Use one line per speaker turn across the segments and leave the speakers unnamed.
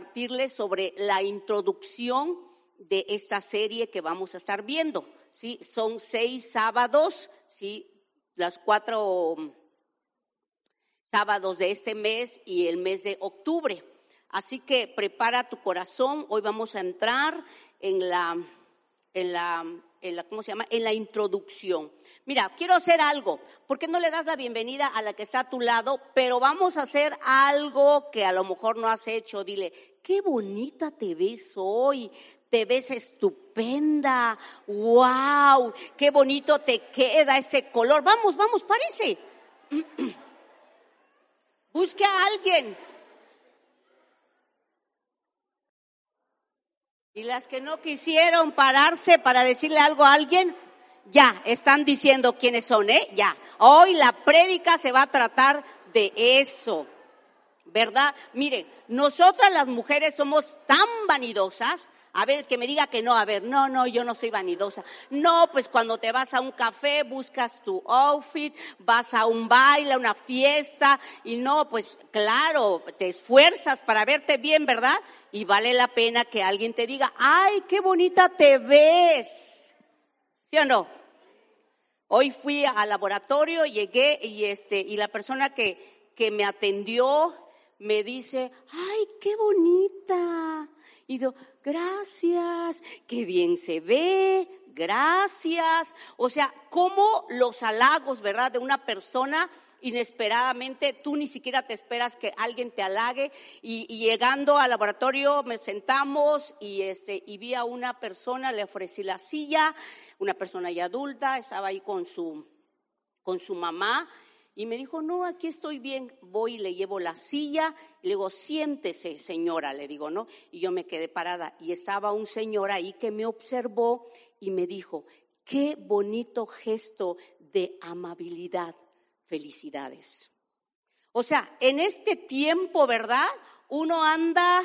Compartirles sobre la introducción de esta serie que vamos a estar viendo. ¿sí? Son seis sábados, ¿sí? las cuatro sábados de este mes y el mes de octubre. Así que prepara tu corazón. Hoy vamos a entrar en la, en la, ¿cómo se llama? En la introducción. Mira, quiero hacer algo. ¿Por qué no le das la bienvenida a la que está a tu lado? Pero vamos a hacer algo que a lo mejor no has hecho. Dile, qué bonita te ves hoy. Te ves estupenda. Wow, qué bonito te queda ese color. Vamos, vamos, parece. Busque a alguien. Y las que no quisieron pararse para decirle algo a alguien, ya, están diciendo quiénes son, ¿eh? Ya. Hoy la prédica se va a tratar de eso. ¿Verdad? Miren, nosotras las mujeres somos tan vanidosas a ver, que me diga que no, a ver, no, no, yo no soy vanidosa. No, pues cuando te vas a un café, buscas tu outfit, vas a un baile, a una fiesta, y no, pues claro, te esfuerzas para verte bien, ¿verdad? Y vale la pena que alguien te diga, ay, qué bonita te ves. ¿Sí o no? Hoy fui al laboratorio, llegué y este, y la persona que, que me atendió me dice, ay, qué bonita. Y yo, gracias, qué bien se ve, gracias. O sea, como los halagos, ¿verdad? De una persona inesperadamente, tú ni siquiera te esperas que alguien te halague y, llegando al laboratorio me sentamos y este y vi a una persona, le ofrecí la silla, una persona ya adulta, estaba ahí con su con su mamá y me dijo, no, aquí estoy bien, voy y le llevo la silla, y le digo, siéntese, señora, le digo, ¿no? Y yo me quedé parada y estaba un señor ahí que me observó y me dijo, qué bonito gesto de amabilidad, felicidades. O sea, en este tiempo, ¿verdad? Uno anda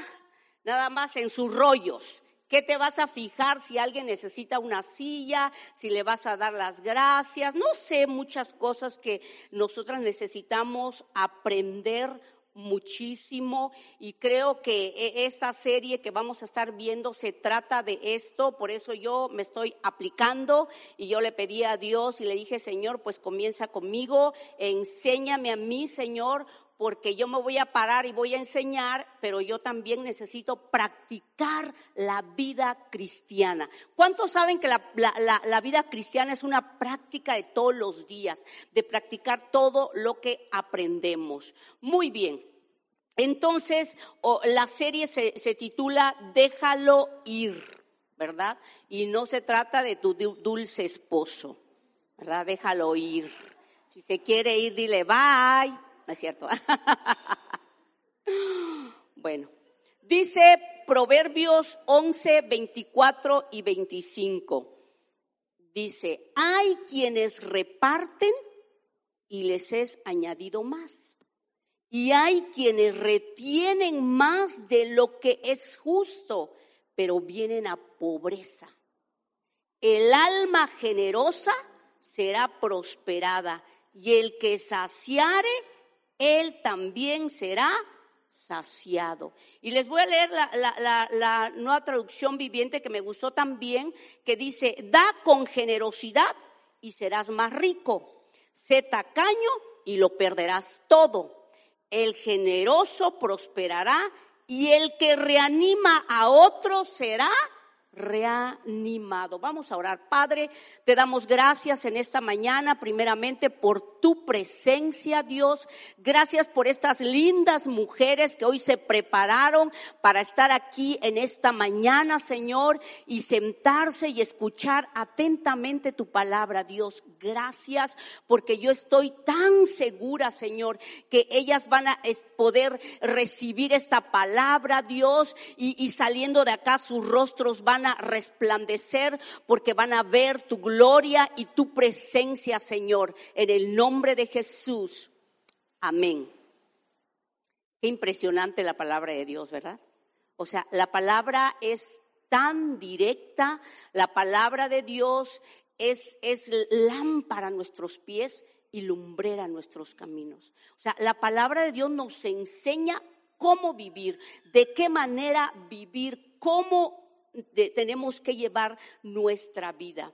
nada más en sus rollos, ¿Qué te vas a fijar si alguien necesita una silla, si le vas a dar las gracias? No sé, muchas cosas que nosotras necesitamos aprender muchísimo y creo que e, esa serie que vamos a estar viendo se trata de esto, por eso yo me estoy aplicando y yo le pedí a Dios y le dije, Señor, pues comienza conmigo, enséñame a mí, Señor, porque yo me voy a parar y voy a enseñar, pero yo también necesito practicar la vida cristiana. ¿Cuántos saben que la, vida cristiana es una práctica de todos los días, de practicar todo lo que aprendemos? Muy bien. Entonces, la serie se, se titula Déjalo ir, ¿verdad? Y no se trata de tu dulce esposo, ¿verdad? Déjalo ir. Si se quiere ir, dile bye ¿no es cierto? bueno, dice Proverbios 11, 24 y 25. Dice, hay quienes reparten y les es añadido más. Y hay quienes retienen más de lo que es justo, pero vienen a pobreza. El alma generosa será prosperada y el que saciare él también será saciado. Y les voy a leer la, nueva traducción viviente que me gustó también, que dice, da con generosidad y serás más rico. Sé tacaño y lo perderás todo. El generoso prosperará y el que reanima a otro será reanimado. Vamos a orar. Padre, te damos gracias en esta mañana, primeramente por tu presencia, Dios. Gracias por estas lindas mujeres que hoy se prepararon para estar aquí en esta mañana, Señor, y sentarse y escuchar atentamente tu palabra, Dios. Gracias porque yo estoy tan segura, Señor, que ellas van a poder recibir esta palabra, Dios, y, saliendo de acá sus rostros van a resplandecer porque van a ver tu gloria y tu presencia, Señor, en el nombre de Jesús. Amén. Qué impresionante la palabra de Dios, ¿verdad? O sea, la palabra es tan directa, la palabra de Dios es, es lámpara a nuestros pies y lumbrera nuestros caminos. O sea, la palabra de Dios nos enseña cómo vivir, de qué manera vivir, cómo tenemos que llevar nuestra vida.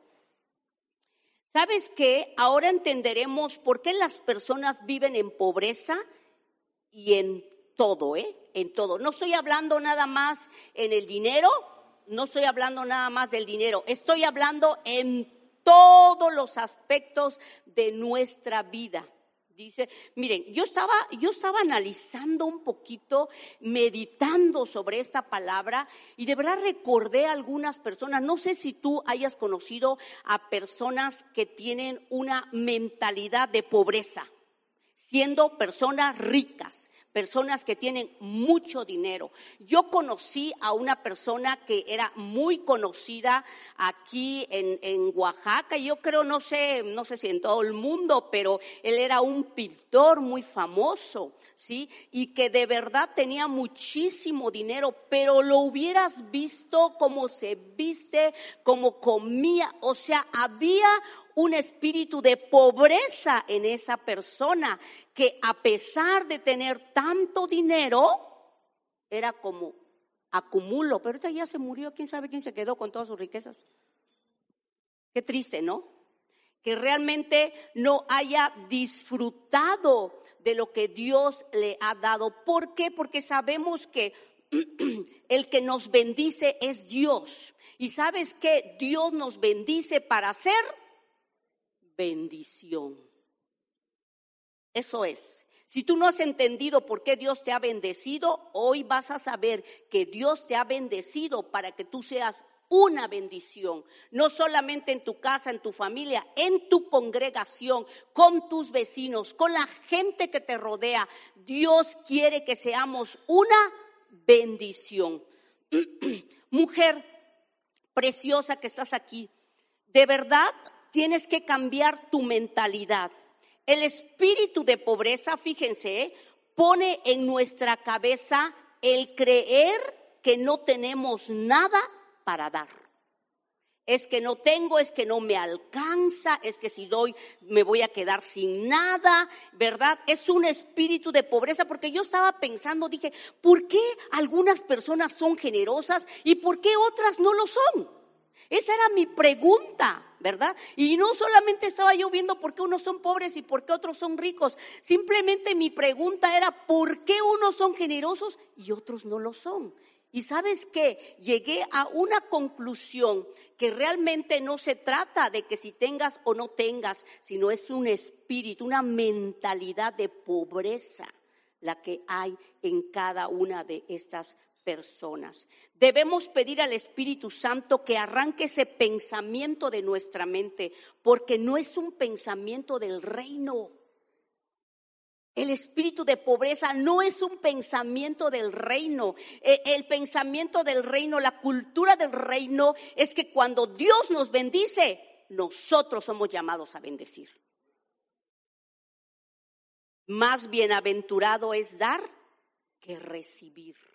¿Sabes qué? Ahora entenderemos por qué las personas viven en pobreza y en todo, ¿eh? En todo. No estoy hablando nada más en el dinero, no estoy hablando nada más del dinero, estoy hablando en todos los aspectos de nuestra vida. Dice, miren, yo estaba, yo estaba analizando un poquito, meditando sobre esta palabra y de verdad recordé a algunas personas, no sé si tú hayas conocido a personas que tienen una mentalidad de pobreza, siendo personas ricas, personas que tienen mucho dinero. Yo conocí a una persona que era muy conocida aquí en, en, Oaxaca, yo creo, no sé, no sé si en todo el mundo, pero él era un pintor muy famoso, ¿sí? Y que de verdad tenía muchísimo dinero, pero lo hubieras visto como se viste, como comía, o sea, había un espíritu de pobreza en esa persona que a pesar de tener tanto dinero, era como acumulo, pero ya se murió, quién sabe quién se quedó con todas sus riquezas. Qué triste, ¿no? Que realmente no haya disfrutado de lo que Dios le ha dado. ¿Por qué? Porque sabemos que el que nos bendice es Dios. Y sabes que Dios nos bendice para hacer bendición. Eso es. Si tú no has entendido por qué Dios te ha bendecido, hoy vas a saber que Dios te ha bendecido para que tú seas una bendición, no solamente en tu casa, en tu familia, en tu congregación, con tus vecinos, con la gente que te rodea. Dios quiere que seamos una bendición. Mujer preciosa que estás aquí, de verdad tienes que cambiar tu mentalidad. El espíritu de pobreza, fíjense, pone en nuestra cabeza el creer que no tenemos nada para dar. Es que no tengo, es que no me alcanza, es que si doy me voy a quedar sin nada, ¿verdad? Es un espíritu de pobreza porque yo estaba pensando, dije, ¿por qué algunas personas son generosas y por qué otras no lo son? Esa era mi pregunta, ¿verdad? Y no solamente estaba yo viendo por qué unos son pobres y por qué otros son ricos. Simplemente mi pregunta era por qué unos son generosos y otros no lo son. Y sabes qué, llegué a una conclusión que realmente no se trata de que si tengas o no tengas, sino es un espíritu, una mentalidad de pobreza la que hay en cada una de estas personas. Debemos pedir al Espíritu Santo que arranque ese pensamiento de nuestra mente, porque no es un pensamiento del reino. El espíritu de pobreza no es un pensamiento del reino. E, el pensamiento del reino, la cultura del reino es que cuando Dios nos bendice, nosotros somos llamados a bendecir. Más bienaventurado es dar que recibir.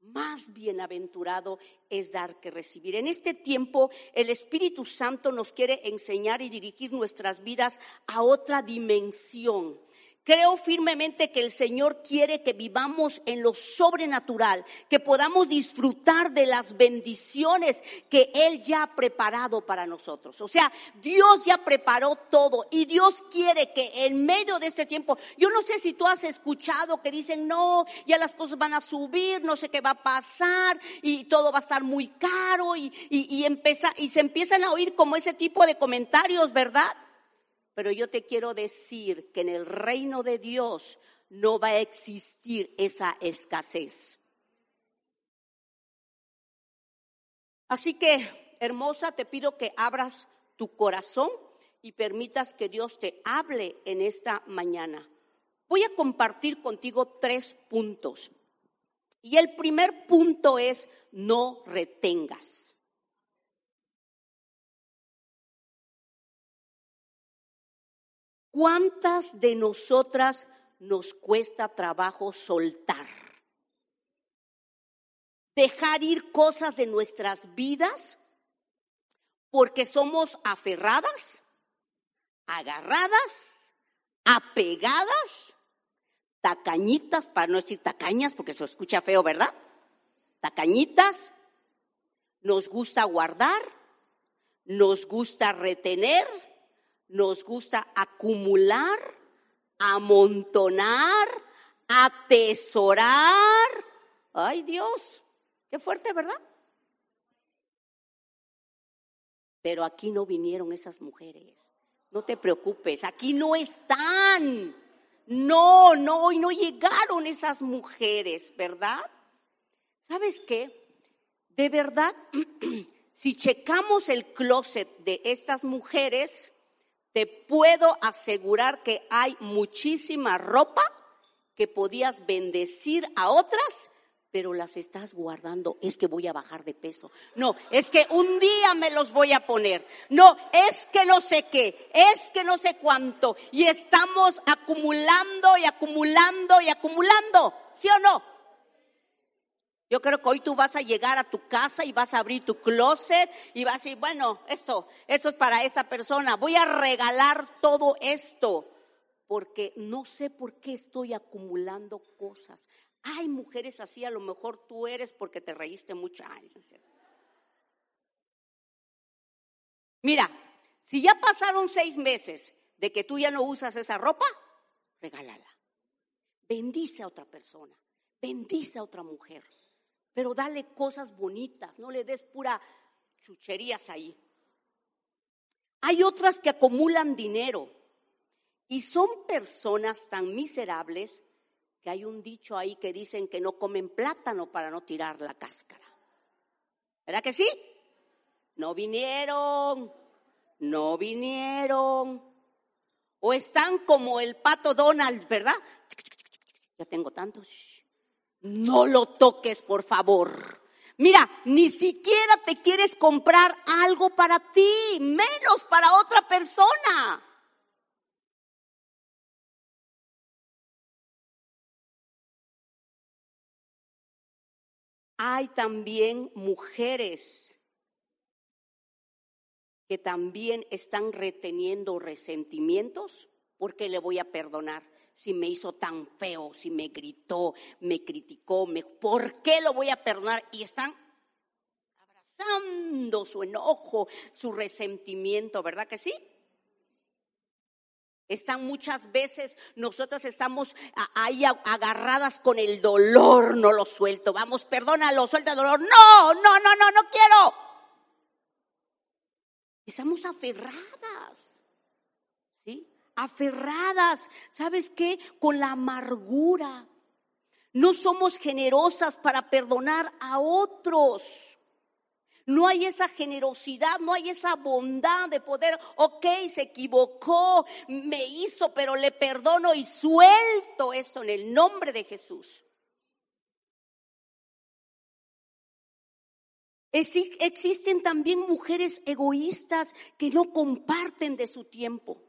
Más bienaventurado es dar que recibir. En este tiempo el Espíritu Santo nos quiere enseñar y dirigir nuestras vidas a otra dimensión Creo firmemente que el Señor quiere que vivamos en lo sobrenatural, que podamos disfrutar de las bendiciones que Él ya ha preparado para nosotros. O sea, Dios ya preparó todo y Dios quiere que en medio de este tiempo, yo no sé si tú has escuchado que dicen, no, ya las cosas van a subir, no sé qué va a pasar y todo va a estar muy caro y, y, y se empiezan a oír como ese tipo de comentarios, ¿verdad? Pero yo te quiero decir que en el reino de Dios no va a existir esa escasez. Así que, hermosa, te pido que abras tu corazón y permitas que Dios te hable en esta mañana. Voy a compartir contigo tres puntos. Y el primer punto es no retengas. ¿Cuántas de nosotras nos cuesta trabajo soltar? Dejar ir cosas de nuestras vidas porque somos aferradas, agarradas, apegadas, tacañitas, para no decir tacañas porque se escucha feo, ¿verdad? Tacañitas, nos gusta guardar, nos gusta retener nos gusta acumular, amontonar, atesorar. Ay Dios, qué fuerte, ¿verdad? Pero aquí no vinieron esas mujeres. No te preocupes, aquí no están. No, no, hoy no llegaron esas mujeres, ¿verdad? ¿Sabes qué? De verdad, si checamos el closet de estas mujeres, te puedo asegurar que hay muchísima ropa que podías bendecir a otras, pero las estás guardando. Es que voy a bajar de peso. No, es que un día me los voy a poner. No, es que no sé qué, es que no sé cuánto. Y estamos acumulando y acumulando y acumulando. ¿Sí o no? Yo creo que hoy tú vas a llegar a tu casa y vas a abrir tu closet y vas a decir, bueno, esto, esto es para esta persona. Voy a regalar todo esto porque no sé por qué estoy acumulando cosas. Hay mujeres así, a lo mejor tú eres porque te reíste mucho. Mira, si ya pasaron seis meses de que tú ya no usas esa ropa, regálala. Bendice a otra persona, bendice a otra mujer pero dale cosas bonitas, no le des pura chucherías ahí. Hay otras que acumulan dinero y son personas tan miserables que hay un dicho ahí que dicen que no comen plátano para no tirar la cáscara. ¿Verdad que sí? No vinieron, no vinieron. O están como el pato Donald, ¿verdad? Ya tengo tantos. No lo toques, por favor. Mira, ni siquiera te quieres comprar algo para ti, menos para otra persona. Hay también mujeres que también están reteniendo resentimientos porque le voy a perdonar si me hizo tan feo, si me gritó, me criticó, me, ¿por qué lo voy a perdonar? Y están abrazando su enojo, su resentimiento, ¿verdad que sí? Están muchas veces, nosotras estamos ahí agarradas con el dolor, no lo suelto. Vamos, perdónalo, suelta el dolor. No, no, no, no, no quiero. Estamos aferradas aferradas, ¿sabes qué? Con la amargura. No somos generosas para perdonar a otros. No hay esa generosidad, no hay esa bondad de poder, ok, se equivocó, me hizo, pero le perdono y suelto eso en el nombre de Jesús. Existen también mujeres egoístas que no comparten de su tiempo.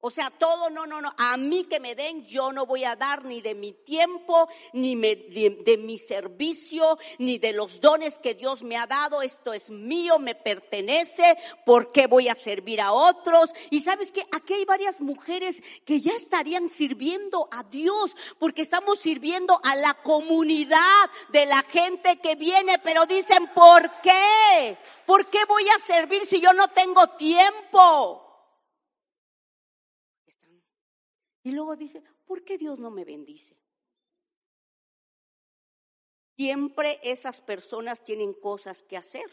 O sea, todo, no, no, no. A mí que me den, yo no voy a dar ni de mi tiempo, ni de, de, mi servicio, ni de los dones que Dios me ha dado. Esto es mío, me pertenece. ¿Por qué voy a servir a otros? Y sabes que aquí hay varias mujeres que ya estarían sirviendo a Dios, porque estamos sirviendo a la comunidad de la gente que viene, pero dicen, ¿por qué? ¿Por qué voy a servir si yo no tengo tiempo? Y luego dice, ¿por qué Dios no me bendice? Siempre esas personas tienen cosas que hacer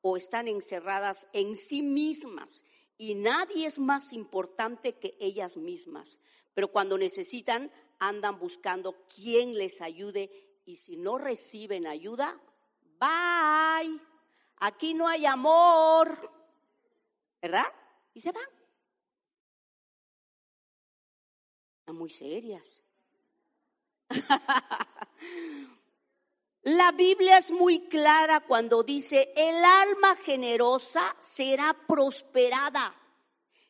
o están encerradas en sí mismas y nadie es más importante que ellas mismas. Pero cuando necesitan, andan buscando quién les ayude y si no reciben ayuda, bye. Aquí no hay amor. ¿Verdad? Y se van. Muy serias. La Biblia es muy clara cuando dice, el alma generosa será prosperada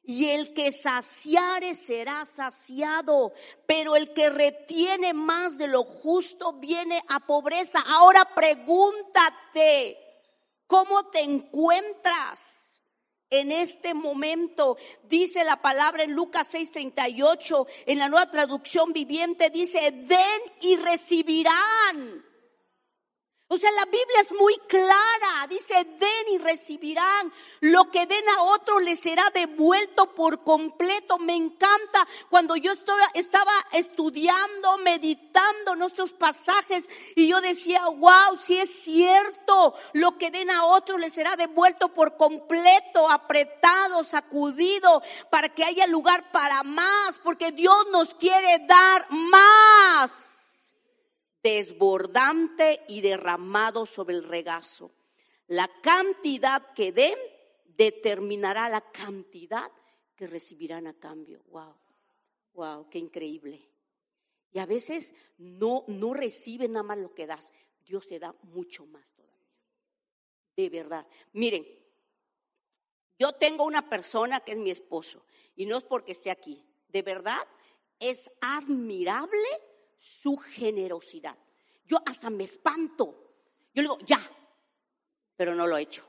y el que saciare será saciado, pero el que retiene más de lo justo viene a pobreza. Ahora pregúntate, ¿cómo te encuentras? En este momento. Dice la palabra en Lucas 6:38, en la nueva traducción viviente, dice, den y recibirán. O sea, la Biblia es muy clara. Dice, den y recibirán. Lo que den a otro les será devuelto por completo. Me encanta cuando yo estaba estudiando, meditando nuestros pasajes y yo decía, wow, si es cierto, lo que den a otro les será devuelto por completo, apretado, sacudido, para que haya lugar para más, porque Dios nos quiere dar más desbordante y derramado sobre el regazo. La cantidad que den determinará la cantidad que recibirán a cambio. Wow, wow, qué increíble. Y a veces no, no reciben nada más lo que das. Dios se da mucho más todavía. De verdad. Miren, yo tengo una persona que es mi esposo y no es porque esté aquí. De verdad, es admirable su generosidad. Yo hasta me espanto. Yo le digo, ya, pero no lo he hecho.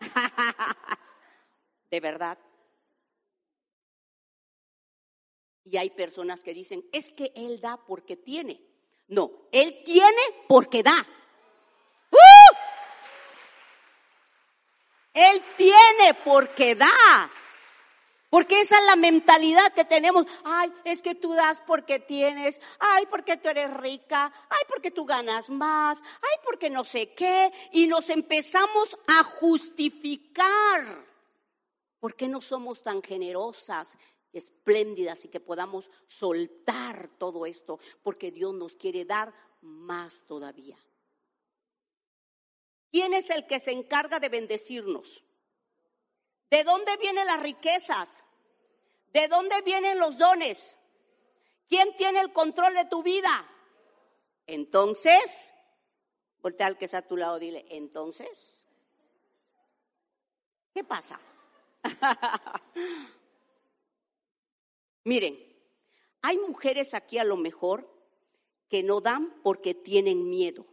de verdad. Y hay personas que dicen, es que él da porque tiene. No, él tiene porque da. ¡Uh! Él tiene porque da. Porque esa es la mentalidad que tenemos. Ay, es que tú das porque tienes. Ay, porque tú eres rica. Ay, porque tú ganas más. Ay, porque no sé qué. Y nos empezamos a justificar. ¿Por qué no somos tan generosas, espléndidas y que podamos soltar todo esto? Porque Dios nos quiere dar más todavía. ¿Quién es el que se encarga de bendecirnos? ¿De dónde vienen las riquezas? ¿De dónde vienen los dones? ¿Quién tiene el control de tu vida? Entonces, voltea al que está a tu lado, dile, entonces, ¿qué pasa? Miren, hay mujeres aquí a lo mejor que no dan porque tienen miedo.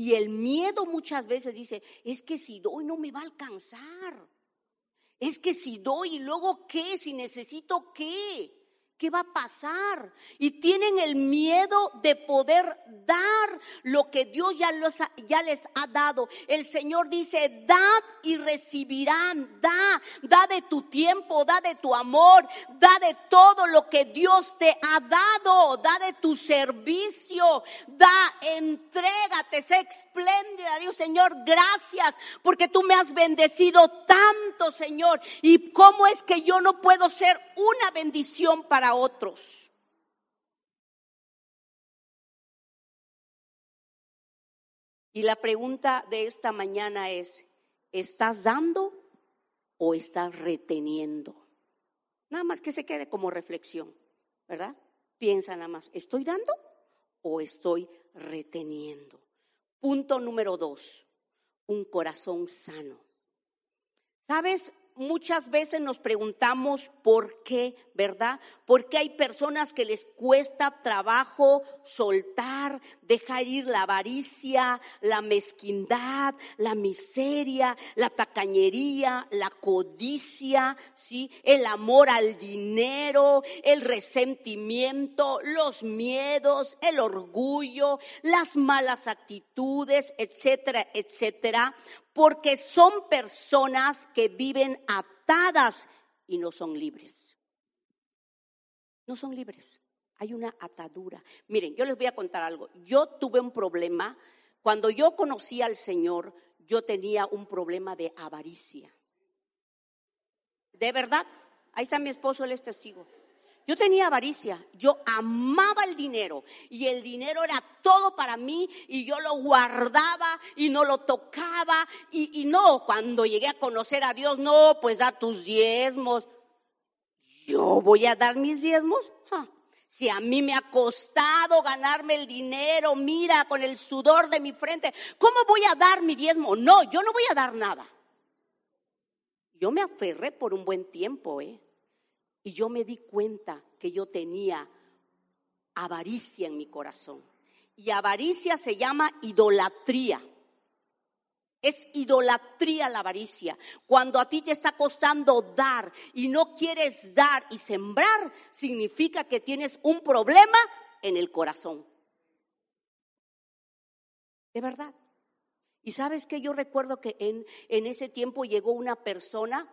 Y el miedo muchas veces dice, es que si doy no me va a alcanzar. Es que si doy y luego qué, si necesito qué. ¿Qué va a pasar? Y tienen el miedo de poder dar lo que Dios ya, ya, les ha dado. El Señor dice, dad y recibirán, da, da de tu tiempo, da de tu amor, da de todo lo que Dios te ha dado, da de tu servicio, da, entrégate, sé espléndida. Dios Señor, gracias porque tú me has bendecido tanto, Señor. Y cómo es que yo no puedo ser una bendición para otros. Y la pregunta de esta mañana es, ¿estás dando o estás reteniendo? Nada más que se quede como reflexión, ¿verdad? Piensa nada más, ¿estoy dando o estoy reteniendo? Punto número dos, un corazón sano. ¿Sabes? Muchas veces nos preguntamos por qué, ¿verdad? Porque hay personas que les cuesta trabajo soltar, dejar ir la avaricia, la mezquindad, la miseria, la tacañería, la codicia, ¿sí? El amor al dinero, el resentimiento, los miedos, el orgullo, las malas actitudes, etcétera, etcétera porque son personas que viven atadas y no son libres. No son libres. Hay una atadura. Miren, yo les voy a contar algo. Yo tuve un problema. Cuando yo conocí al Señor, yo tenía un problema de avaricia. De verdad, ahí está mi esposo, él es testigo. Yo tenía avaricia, yo amaba el dinero y el dinero era todo para mí y yo lo guardaba y no lo tocaba y, no, cuando llegué a conocer a Dios, no, pues da tus diezmos. Yo voy a dar mis diezmos. Si a mí me ha costado ganarme el dinero, mira, con el sudor de mi frente, ¿cómo voy a dar mi diezmo? No, yo no voy a dar nada. Yo me aferré por un buen tiempo, ¿eh? Y yo me di cuenta que yo tenía avaricia en mi corazón. Y avaricia se llama idolatría. Es idolatría la avaricia. Cuando a ti te está costando dar y no quieres dar y sembrar, significa que tienes un problema en el corazón. De verdad. Y sabes que yo recuerdo que en, en ese tiempo llegó una persona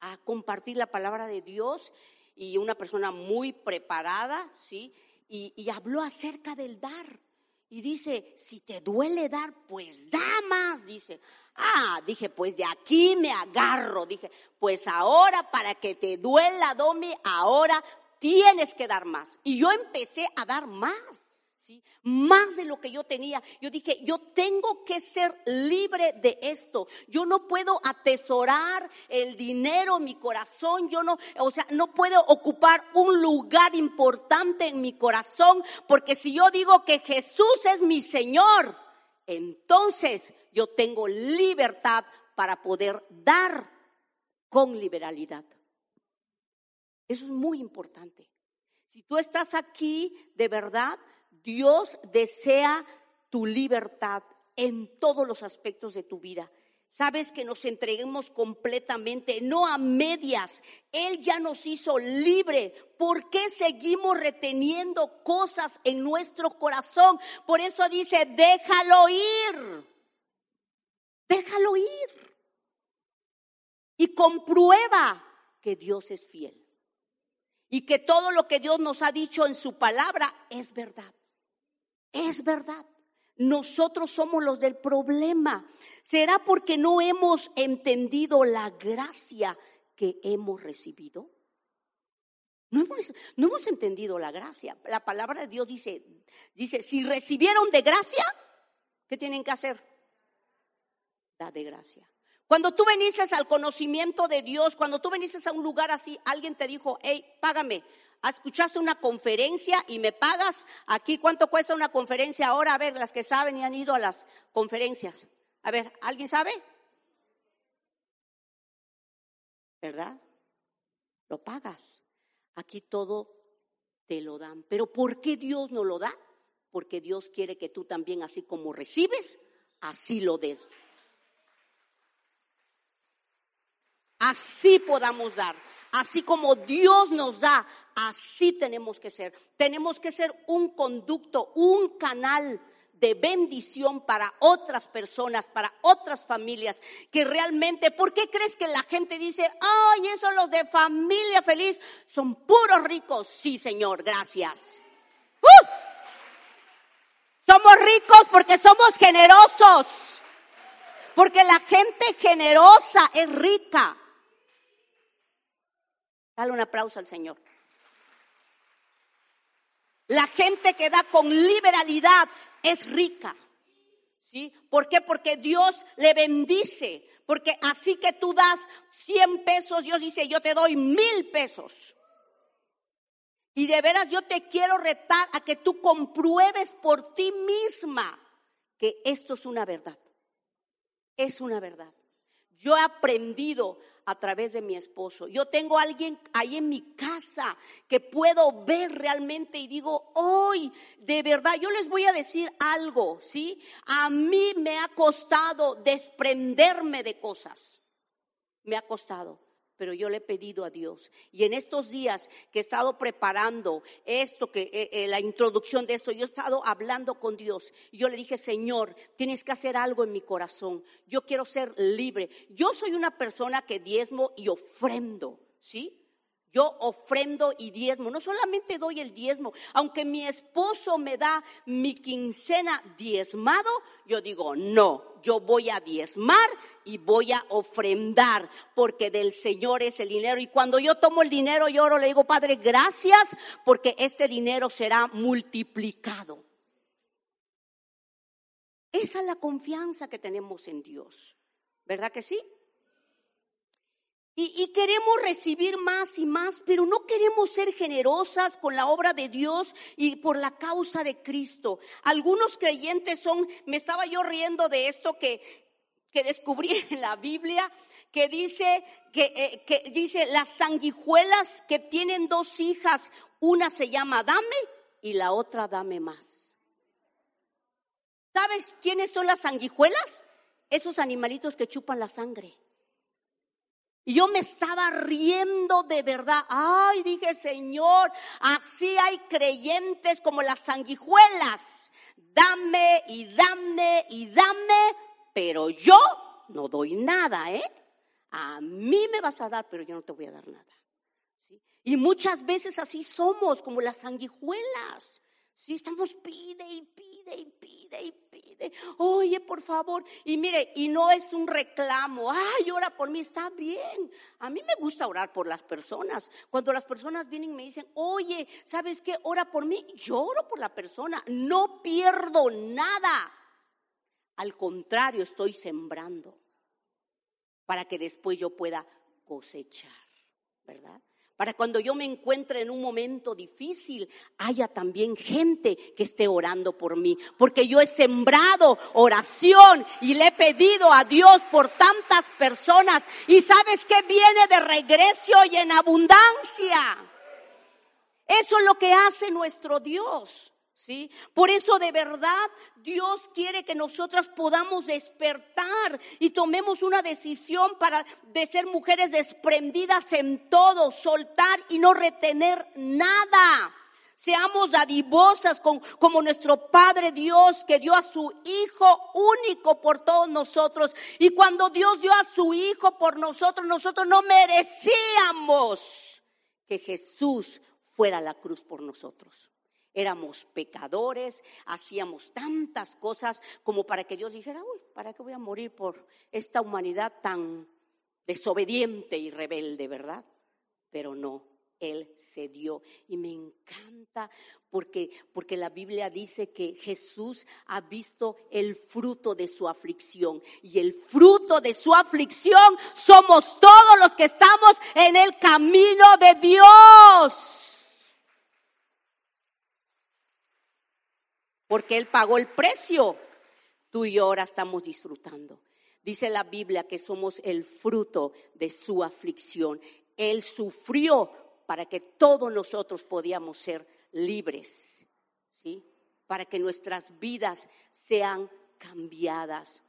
a compartir la palabra de Dios y una persona muy preparada, ¿sí? Y, habló acerca del dar. Y dice, si te duele dar, pues da más, dice. Ah, dije, pues de aquí me agarro. Dije, pues ahora para que te duela, Domi, ahora tienes que dar más. Y yo empecé a dar más más de lo que yo tenía. Yo dije, yo tengo que ser libre de esto. Yo no puedo atesorar el dinero en mi corazón. Yo no, o sea, no puedo ocupar un lugar importante en mi corazón, porque si yo digo que Jesús es mi Señor, entonces yo tengo libertad para poder dar con liberalidad. Eso es muy importante. Si tú estás aquí de verdad, Dios desea tu libertad en todos los aspectos de tu vida. Sabes que nos entreguemos completamente, no a medias. Él ya nos hizo libre. ¿Por qué seguimos reteniendo cosas en nuestro corazón? Por eso dice, déjalo ir. Déjalo ir. Y comprueba que Dios es fiel. Y que todo lo que Dios nos ha dicho en su palabra es verdad. Es verdad. Nosotros somos los del problema. ¿Será porque no hemos entendido la gracia que hemos recibido? No hemos, no hemos entendido la gracia. La palabra de Dios dice, dice, si recibieron de gracia, ¿qué tienen que hacer? Da de gracia. Cuando tú veniste al conocimiento de Dios, cuando tú veniste a un lugar así, alguien te dijo, hey, págame, escuchaste una conferencia y me pagas aquí cuánto cuesta una conferencia ahora, a ver, las que saben y han ido a las conferencias. A ver, ¿alguien sabe? ¿Verdad? Lo pagas. Aquí todo te lo dan. Pero ¿por qué Dios no lo da? Porque Dios quiere que tú también, así como recibes, así lo des. Así podamos dar. Así como Dios nos da, así tenemos que ser. Tenemos que ser un conducto, un canal de bendición para otras personas, para otras familias, que realmente, ¿por qué crees que la gente dice, ay, eso los de familia feliz son puros ricos? Sí, Señor, gracias. ¡Uh! Somos ricos porque somos generosos, porque la gente generosa es rica. Dale un aplauso al Señor. La gente que da con liberalidad es rica. ¿Sí? ¿Por qué? Porque Dios le bendice. Porque así que tú das 100 pesos, Dios dice, yo te doy mil pesos. Y de veras yo te quiero retar a que tú compruebes por ti misma que esto es una verdad. Es una verdad. Yo he aprendido a través de mi esposo. Yo tengo a alguien ahí en mi casa que puedo ver realmente y digo, hoy, de verdad, yo les voy a decir algo, ¿sí? A mí me ha costado desprenderme de cosas. Me ha costado pero yo le he pedido a Dios. Y en estos días que he estado preparando esto, que eh, eh, la introducción de esto, yo he estado hablando con Dios. Yo le dije, Señor, tienes que hacer algo en mi corazón. Yo quiero ser libre. Yo soy una persona que diezmo y ofrendo, ¿sí? Yo ofrendo y diezmo. No solamente doy el diezmo, aunque mi esposo me da mi quincena diezmado, yo digo, no, yo voy a diezmar y voy a ofrendar, porque del Señor es el dinero. Y cuando yo tomo el dinero, yo oro, le digo, Padre, gracias, porque este dinero será multiplicado. Esa es la confianza que tenemos en Dios. ¿Verdad que sí? Y, queremos recibir más y más, pero no queremos ser generosas con la obra de Dios y por la causa de Cristo. Algunos creyentes son, me estaba yo riendo de esto que, que descubrí en la Biblia, que dice, que, eh, que dice las sanguijuelas que tienen dos hijas, una se llama dame y la otra dame más. ¿Sabes quiénes son las sanguijuelas? Esos animalitos que chupan la sangre. Y yo me estaba riendo de verdad. Ay, dije, Señor, así hay creyentes como las sanguijuelas. Dame y dame y dame, pero yo no doy nada, ¿eh? A mí me vas a dar, pero yo no te voy a dar nada. Y muchas veces así somos, como las sanguijuelas. Sí, estamos pide y pide y pide y pide. Oye, por favor. Y mire, y no es un reclamo. Ay, ora por mí, está bien. A mí me gusta orar por las personas. Cuando las personas vienen y me dicen, oye, ¿sabes qué? Ora por mí. Yo oro por la persona. No pierdo nada. Al contrario, estoy sembrando para que después yo pueda cosechar, ¿verdad? Para cuando yo me encuentre en un momento difícil, haya también gente que esté orando por mí, porque yo he sembrado oración y le he pedido a Dios por tantas personas y sabes que viene de regreso y en abundancia. Eso es lo que hace nuestro Dios. ¿Sí? Por eso de verdad Dios quiere que nosotras podamos despertar y tomemos una decisión para de ser mujeres desprendidas en todo, soltar y no retener nada. Seamos dadivosas con, como nuestro Padre Dios que dio a su Hijo único por todos nosotros. Y cuando Dios dio a su Hijo por nosotros, nosotros no merecíamos que Jesús fuera a la cruz por nosotros éramos pecadores, hacíamos tantas cosas como para que Dios dijera, uy, ¿para qué voy a morir por esta humanidad tan desobediente y rebelde, verdad? Pero no, Él se dio. Y me encanta porque, porque la Biblia dice que Jesús ha visto el fruto de su aflicción. Y el fruto de su aflicción somos todos los que estamos en el camino de Dios. Porque Él pagó el precio. Tú y yo ahora estamos disfrutando. Dice la Biblia que somos el fruto de su aflicción. Él sufrió para que todos nosotros podíamos ser libres, ¿sí? Para que nuestras vidas sean cambiadas.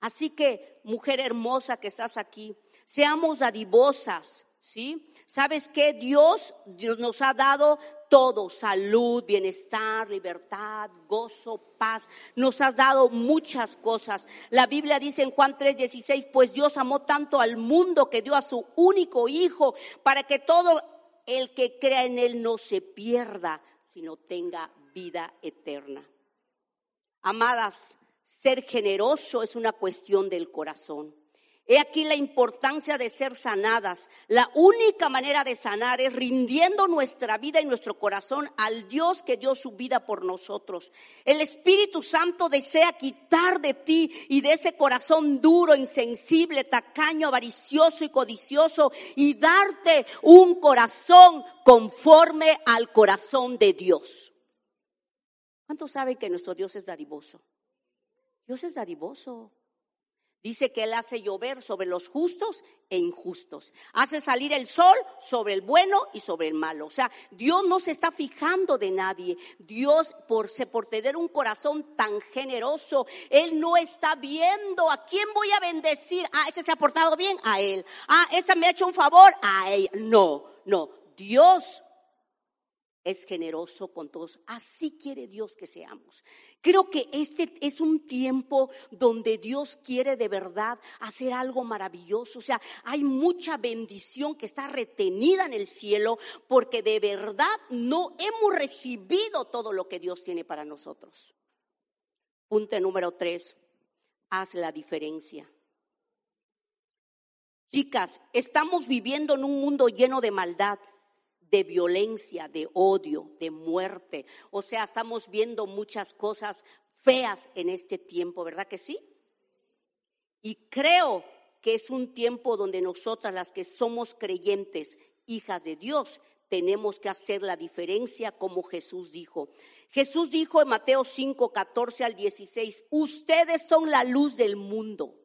Así que, mujer hermosa que estás aquí, seamos dadivosas, ¿sí? ¿Sabes qué? Dios, Dios nos ha dado todo, salud, bienestar, libertad, gozo, paz. Nos has dado muchas cosas. La Biblia dice en Juan 3:16, pues Dios amó tanto al mundo que dio a su único Hijo para que todo el que crea en Él no se pierda, sino tenga vida eterna. Amadas, ser generoso es una cuestión del corazón. He aquí la importancia de ser sanadas. La única manera de sanar es rindiendo nuestra vida y nuestro corazón al Dios que dio su vida por nosotros. El Espíritu Santo desea quitar de ti y de ese corazón duro, insensible, tacaño, avaricioso y codicioso y darte un corazón conforme al corazón de Dios. ¿Cuántos saben que nuestro Dios es dadivoso? Dios es dadivoso. Dice que Él hace llover sobre los justos e injustos. Hace salir el sol sobre el bueno y sobre el malo. O sea, Dios no se está fijando de nadie. Dios, por, por tener un corazón tan generoso, Él no está viendo a quién voy a bendecir. Ah, ese se ha portado bien, a Él. Ah, ese me ha hecho un favor, a Él. No, no. Dios es generoso con todos. Así quiere Dios que seamos. Creo que este es un tiempo donde Dios quiere de verdad hacer algo maravilloso. O sea, hay mucha bendición que está retenida en el cielo porque de verdad no hemos recibido todo lo que Dios tiene para nosotros. Punto número tres, haz la diferencia. Chicas, estamos viviendo en un mundo lleno de maldad de violencia, de odio, de muerte. O sea, estamos viendo muchas cosas feas en este tiempo, ¿verdad que sí? Y creo que es un tiempo donde nosotras las que somos creyentes, hijas de Dios, tenemos que hacer la diferencia como Jesús dijo. Jesús dijo en Mateo 5, 14 al 16, ustedes son la luz del mundo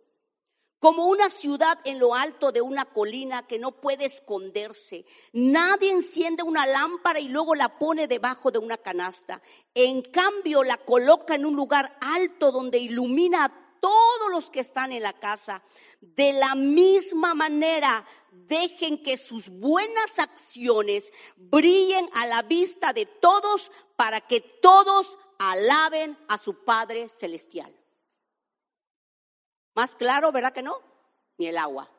como una ciudad en lo alto de una colina que no puede esconderse. Nadie enciende una lámpara y luego la pone debajo de una canasta. En cambio, la coloca en un lugar alto donde ilumina a todos los que están en la casa. De la misma manera, dejen que sus buenas acciones brillen a la vista de todos para que todos alaben a su Padre Celestial. Más claro, ¿verdad que no? Ni el agua.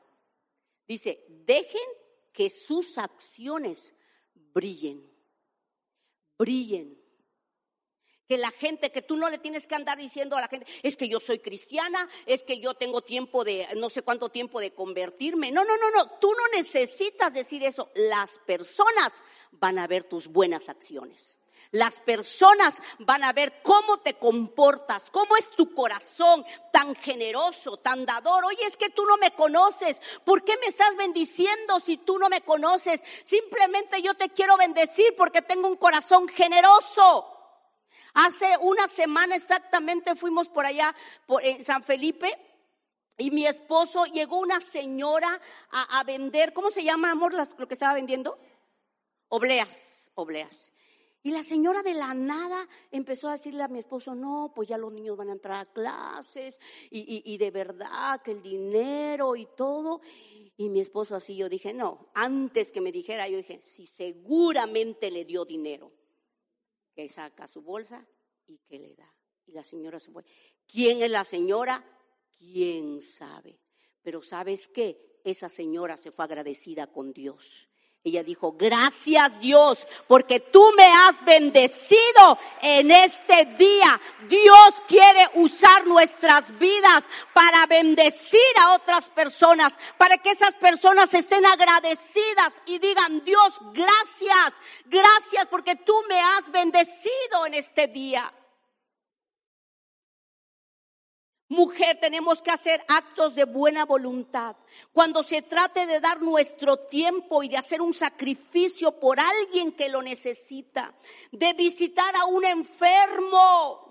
Dice, dejen que sus acciones brillen, brillen. Que la gente, que tú no le tienes que andar diciendo a la gente, es que yo soy cristiana, es que yo tengo tiempo de, no sé cuánto tiempo de convertirme. No, no, no, no, tú no necesitas decir eso. Las personas van a ver tus buenas acciones. Las personas van a ver cómo te comportas, cómo es tu corazón tan generoso, tan dador. Oye, es que tú no me conoces. ¿Por qué me estás bendiciendo si tú no me conoces? Simplemente yo te quiero bendecir porque tengo un corazón generoso. Hace una semana exactamente fuimos por allá, por, en San Felipe, y mi esposo llegó una señora a, vender, ¿cómo se llama, amor, lo que estaba vendiendo? Obleas, obleas. Y la señora de la nada empezó a decirle a mi esposo, no, pues ya los niños van a entrar a clases y, de verdad que el dinero y todo. Y mi esposo así, yo dije, no, antes que me dijera, yo dije, sí, seguramente le dio dinero. Que saca su bolsa y que le da. Y la señora se fue. ¿Quién es la señora? ¿Quién sabe? Pero ¿sabes qué? Esa señora se fue agradecida con Dios. Ella dijo, gracias Dios, porque tú me has bendecido en este día. Dios quiere usar nuestras vidas para bendecir a otras personas, para que esas personas estén agradecidas y digan, Dios, gracias, gracias porque tú me has bendecido en este día. Mujer, tenemos que hacer actos de buena voluntad. Cuando se trate de dar nuestro tiempo y de hacer un sacrificio por alguien que lo necesita, de visitar a un enfermo,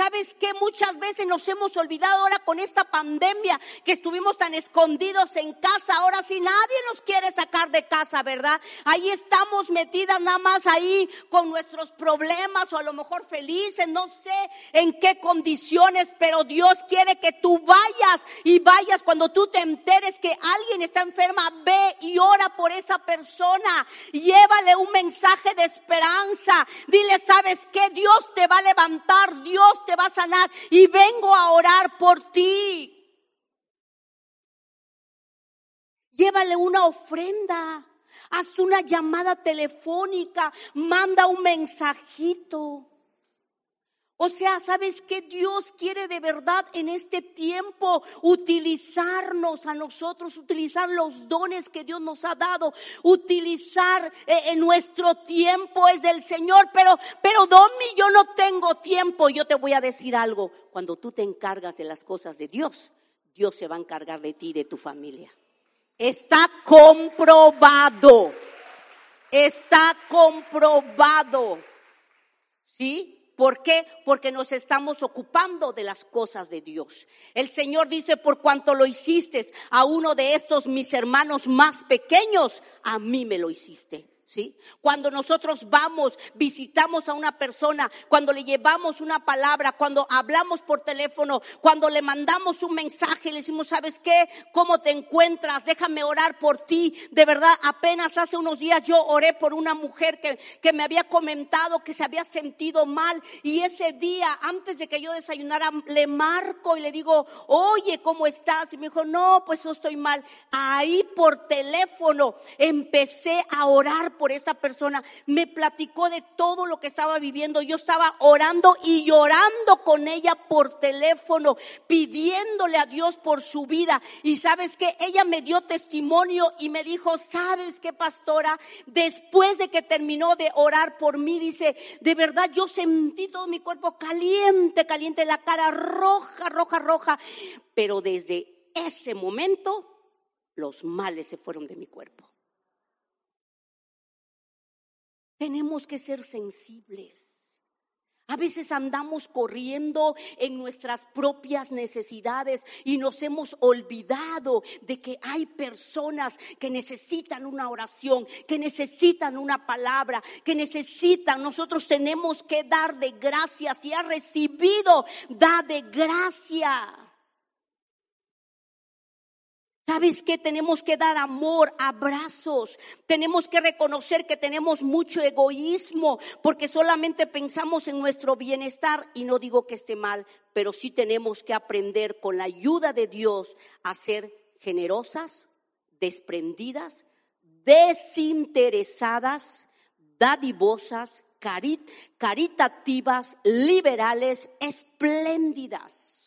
¿Sabes qué? Muchas veces nos hemos olvidado ahora con esta pandemia que estuvimos tan escondidos en casa. Ahora sí nadie nos quiere sacar de casa, ¿verdad? Ahí estamos metidas nada más ahí con nuestros problemas o a lo mejor felices, no sé en qué condiciones, pero Dios quiere que tú vayas y vayas cuando tú te enteres que alguien está enferma, ve y ora por esa persona. Llévale un mensaje de esperanza. Dile, ¿sabes qué? Dios te va a levantar, Dios va a sanar y vengo a orar por ti. Llévale una ofrenda, haz una llamada telefónica, manda un mensajito. O sea, ¿sabes que Dios quiere de verdad en este tiempo utilizarnos a nosotros, utilizar los dones que Dios nos ha dado, utilizar eh, en nuestro tiempo es del Señor, pero, pero Domi, yo no tengo tiempo. Yo te voy a decir algo, cuando tú te encargas de las cosas de Dios, Dios se va a encargar de ti y de tu familia. Está comprobado. Está comprobado. ¿Sí? ¿Por qué? Porque nos estamos ocupando de las cosas de Dios. El Señor dice, por cuanto lo hiciste a uno de estos mis hermanos más pequeños, a mí me lo hiciste. ¿Sí? Cuando nosotros vamos, visitamos a una persona, cuando le llevamos una palabra, cuando hablamos por teléfono, cuando le mandamos un mensaje, le decimos, ¿sabes qué? ¿Cómo te encuentras? Déjame orar por ti. De verdad, apenas hace unos días yo oré por una mujer que, que me había comentado que se había sentido mal y ese día, antes de que yo desayunara, le marco y le digo, oye, ¿cómo estás? Y me dijo, no, pues yo estoy mal. Ahí por teléfono empecé a orar por esa persona, me platicó de todo lo que estaba viviendo. Yo estaba orando y llorando con ella por teléfono, pidiéndole a Dios por su vida. Y sabes que ella me dio testimonio y me dijo, sabes qué pastora, después de que terminó de orar por mí, dice, de verdad yo sentí todo mi cuerpo caliente, caliente, la cara roja, roja, roja. Pero desde ese momento los males se fueron de mi cuerpo. Tenemos que ser sensibles. A veces andamos corriendo en nuestras propias necesidades y nos hemos olvidado de que hay personas que necesitan una oración, que necesitan una palabra, que necesitan. Nosotros tenemos que dar de gracia. Si ha recibido, da de gracia. ¿Sabes qué? Tenemos que dar amor, abrazos. Tenemos que reconocer que tenemos mucho egoísmo porque solamente pensamos en nuestro bienestar y no digo que esté mal, pero sí tenemos que aprender con la ayuda de Dios a ser generosas, desprendidas, desinteresadas, dadivosas, caritativas, liberales, espléndidas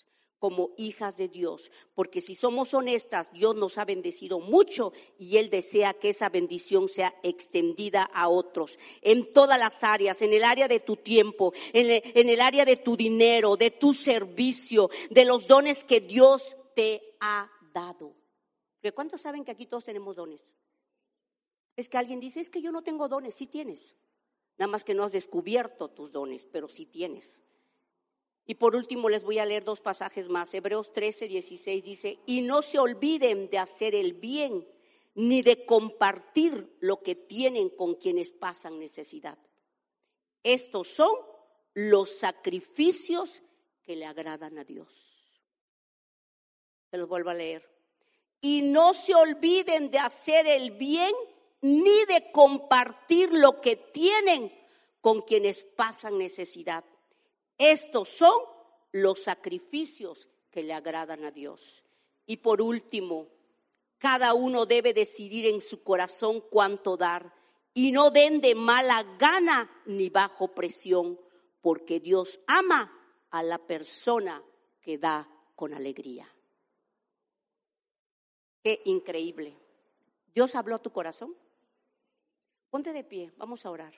como hijas de Dios, porque si somos honestas, Dios nos ha bendecido mucho y Él desea que esa bendición sea extendida a otros, en todas las áreas, en el área de tu tiempo, en el, área de tu dinero, de tu servicio, de los dones que Dios te ha dado. ¿Cuántos saben que aquí todos tenemos dones? Es que alguien dice, es que yo no tengo dones, sí tienes. Nada más que no has descubierto tus dones, pero sí tienes. Y por último les voy a leer dos pasajes más. Hebreos 13, 16 dice, y no se olviden de hacer el bien, ni de compartir lo que tienen con quienes pasan necesidad. Estos son los sacrificios que le agradan a Dios. Se los vuelvo a leer. Y no se olviden de hacer el bien, ni de compartir lo que tienen con quienes pasan necesidad. Estos son los sacrificios que le agradan a Dios. Y por último, cada uno debe decidir en su corazón cuánto dar y no den de mala gana ni bajo presión, porque Dios ama a la persona que da con alegría. Qué increíble. ¿Dios habló a tu corazón? Ponte de pie, vamos a orar.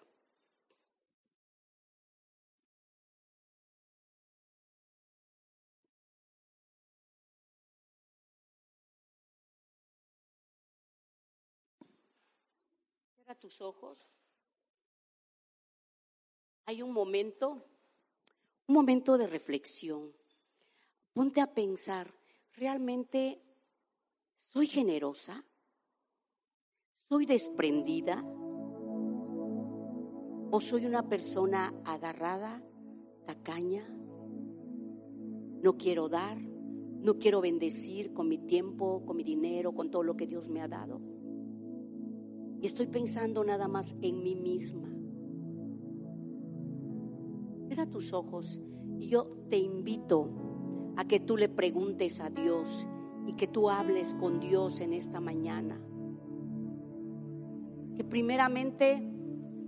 Tus ojos. Hay un momento, un momento de reflexión. Ponte a pensar, ¿realmente soy generosa? ¿Soy desprendida? ¿O soy una persona agarrada, tacaña? No quiero dar, no quiero bendecir con mi tiempo, con mi dinero, con todo lo que Dios me ha dado estoy pensando nada más en mí misma. Cierra tus ojos y yo te invito a que tú le preguntes a Dios y que tú hables con Dios en esta mañana. Que primeramente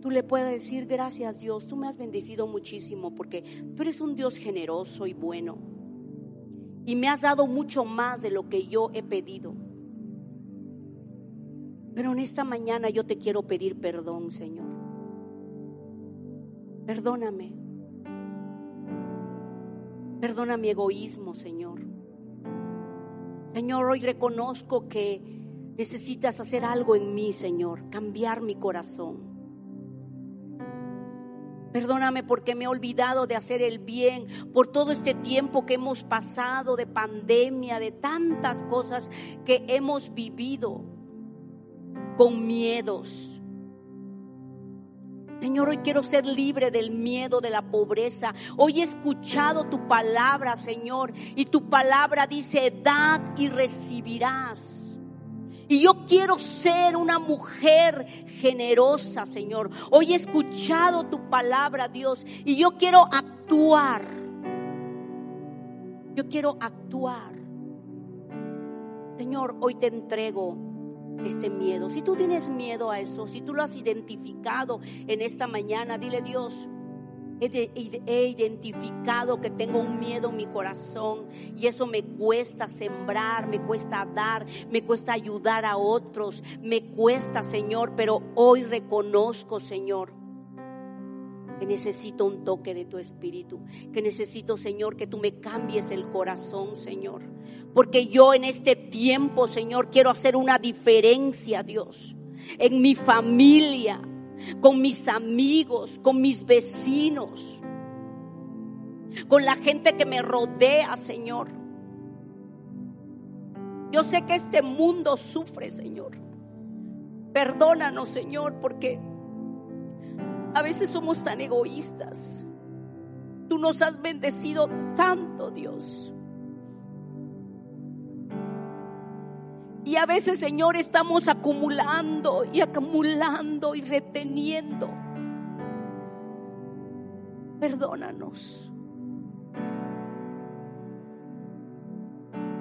tú le puedas decir gracias Dios, tú me has bendecido muchísimo porque tú eres un Dios generoso y bueno y me has dado mucho más de lo que yo he pedido. Pero en esta mañana yo te quiero pedir perdón, Señor. Perdóname. Perdona mi egoísmo, Señor. Señor, hoy reconozco que necesitas hacer algo en mí, Señor, cambiar mi corazón. Perdóname porque me he olvidado de hacer el bien por todo este tiempo que hemos pasado de pandemia, de tantas cosas que hemos vivido con miedos. Señor, hoy quiero ser libre del miedo, de la pobreza. Hoy he escuchado tu palabra, Señor, y tu palabra dice, dad y recibirás. Y yo quiero ser una mujer generosa, Señor. Hoy he escuchado tu palabra, Dios, y yo quiero actuar. Yo quiero actuar. Señor, hoy te entrego este miedo. Si tú tienes miedo a eso, si tú lo has identificado en esta mañana, dile Dios, He, identificado que tengo un miedo en mi corazón y eso me cuesta sembrar, me cuesta dar, me cuesta ayudar a otros, me cuesta, Señor, pero hoy reconozco, Señor, que necesito un toque de tu espíritu, que necesito, Señor, que tú me cambies el corazón, Señor. Porque yo en este tiempo, Señor, quiero hacer una diferencia, Dios, en mi familia, con mis amigos, con mis vecinos, con la gente que me rodea, Señor. Yo sé que este mundo sufre, Señor. Perdónanos, Señor, porque a veces somos tan egoístas. Tú nos has bendecido tanto, Dios. Y a veces, Señor, estamos acumulando y acumulando y reteniendo. Perdónanos.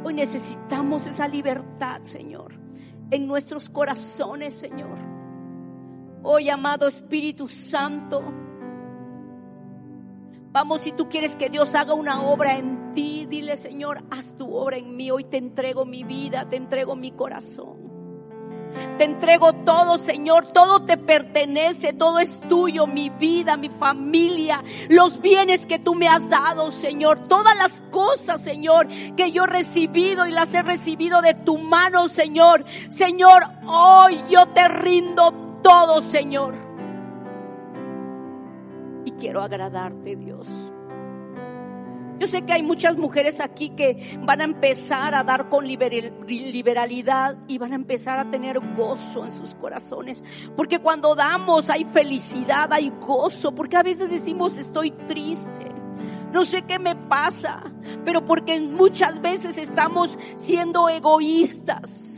Hoy necesitamos esa libertad, Señor, en nuestros corazones, Señor. Hoy, amado Espíritu Santo, Vamos, si tú quieres que Dios haga una obra en ti, dile, Señor, haz tu obra en mí. Hoy te entrego mi vida, te entrego mi corazón. Te entrego todo, Señor, todo te pertenece, todo es tuyo, mi vida, mi familia, los bienes que tú me has dado, Señor, todas las cosas, Señor, que yo he recibido y las he recibido de tu mano, Señor. Señor, hoy yo te rindo todo, Señor quiero agradarte, Dios. Yo sé que hay muchas mujeres aquí que van a empezar a dar con liberalidad y van a empezar a tener gozo en sus corazones. Porque cuando damos hay felicidad, hay gozo. Porque a veces decimos estoy triste. No sé qué me pasa. Pero porque muchas veces estamos siendo egoístas.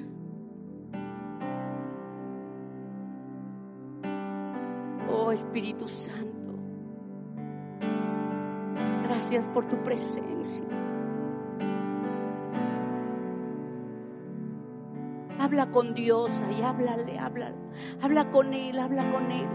Oh Espíritu Santo. Gracias por tu presencia. Habla con Dios y háblale, habla, habla con Él, habla con Él.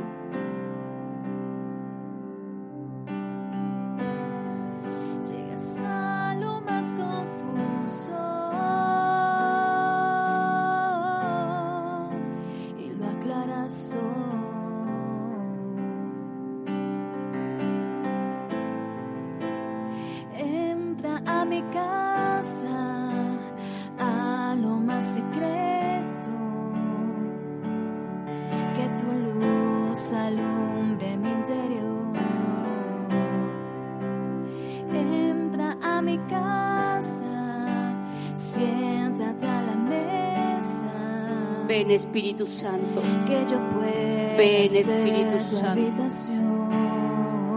Ven Espíritu Santo.
Que yo pueda
Ven Espíritu Santo.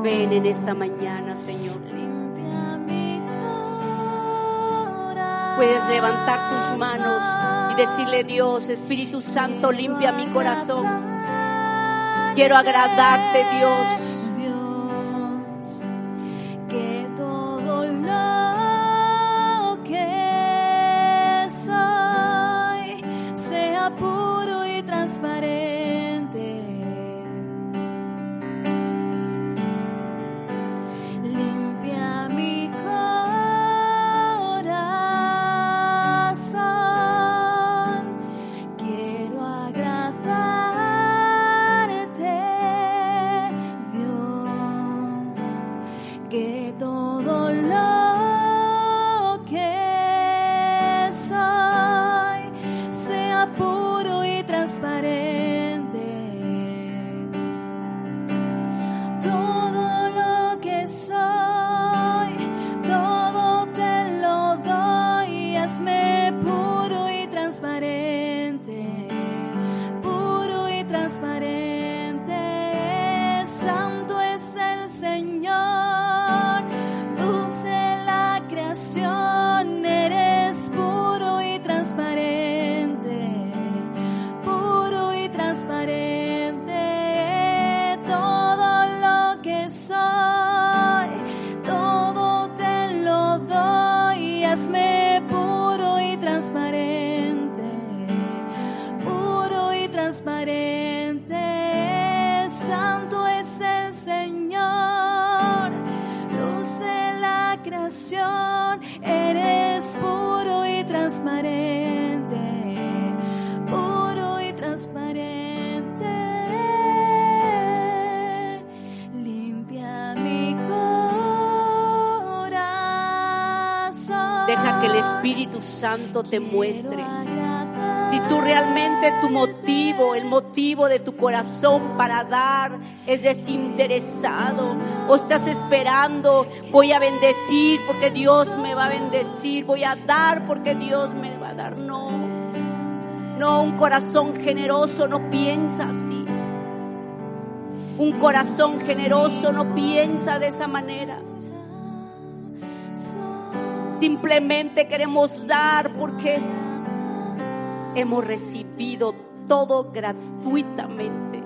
Ven en esta mañana, Señor. Puedes levantar tus manos y decirle Dios, Espíritu Santo, limpia mi corazón. Quiero agradarte, Dios. Santo te muestre. Si tú realmente tu motivo, el motivo de tu corazón para dar es desinteresado o estás esperando, voy a bendecir porque Dios me va a bendecir, voy a dar porque Dios me va a dar. No, no, un corazón generoso no piensa así. Un corazón generoso no piensa de esa manera. Simplemente queremos dar porque hemos recibido todo gratuitamente.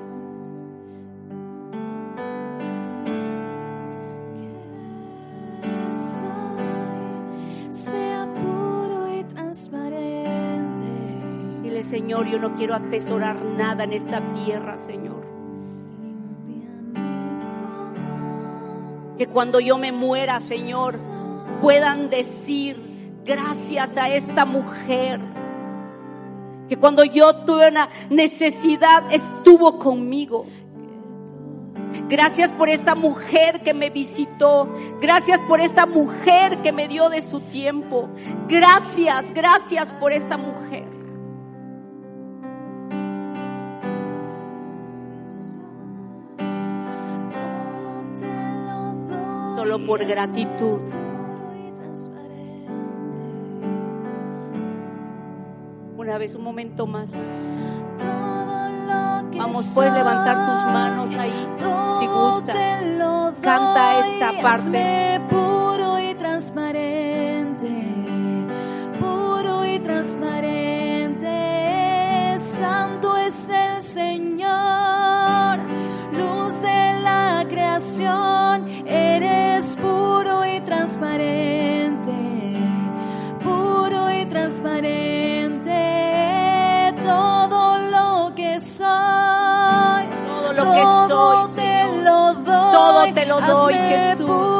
Dile, Señor, yo no quiero atesorar nada en esta tierra, Señor. Que cuando yo me muera, Señor, puedan decir gracias a esta mujer. Que cuando yo tuve una necesidad estuvo conmigo. Gracias por esta mujer que me visitó. Gracias por esta mujer que me dio de su tiempo. Gracias, gracias por esta mujer. Solo por gratitud. Una vez, un momento más. Vamos, puedes levantar tus manos ahí si gustas. Canta esta parte.
Puro y transparente, puro y transparente. Santo es el Señor, luz de la creación. Eres puro y transparente, doy,
Jesús.